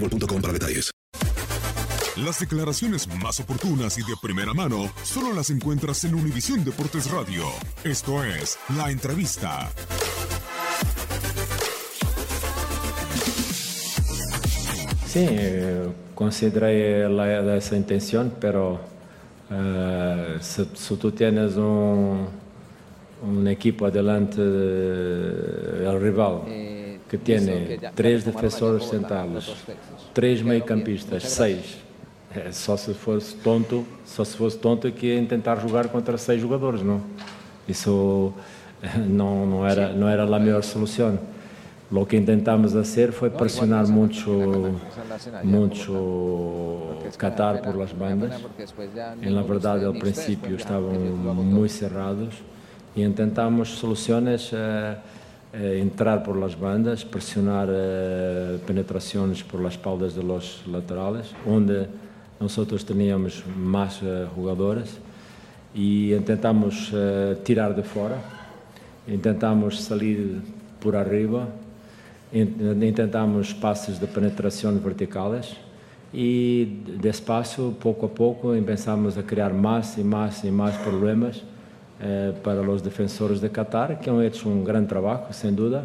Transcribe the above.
boostmobile.com para detalles. Las declaraciones más oportunas y de primera mano solo las encuentras en Univisión Deportes Radio. Esto es La Entrevista. Sim, eu considerei ela essa intenção, pero eh, se, se tu tienes um, um equipo adelante, eh, el rival, que tiene três defensores centrais, três meio-campistas, seis, é, só se fosse tonto, só se fosse tonto que ia tentar jogar contra seis jogadores, não? Isso eh, não, não era não era a melhor solução. Lo que intentamos hacer fue presionar mucho, mucho Qatar por las bandas. En la verdad, al principio estaban muy cerrados y intentamos soluciones, eh, eh, entrar por las bandas, presionar eh, penetraciones por las espaldas de los laterales, donde nosotros teníamos más eh, jugadores y intentamos eh, tirar de fora, intentamos salir por arriba, intentamos passos de penetração verticais e despacio, pouco a pouco, começamos a criar mais e mais e mais problemas para os defensores de Qatar, que han hecho um grande trabalho, sem dúvida.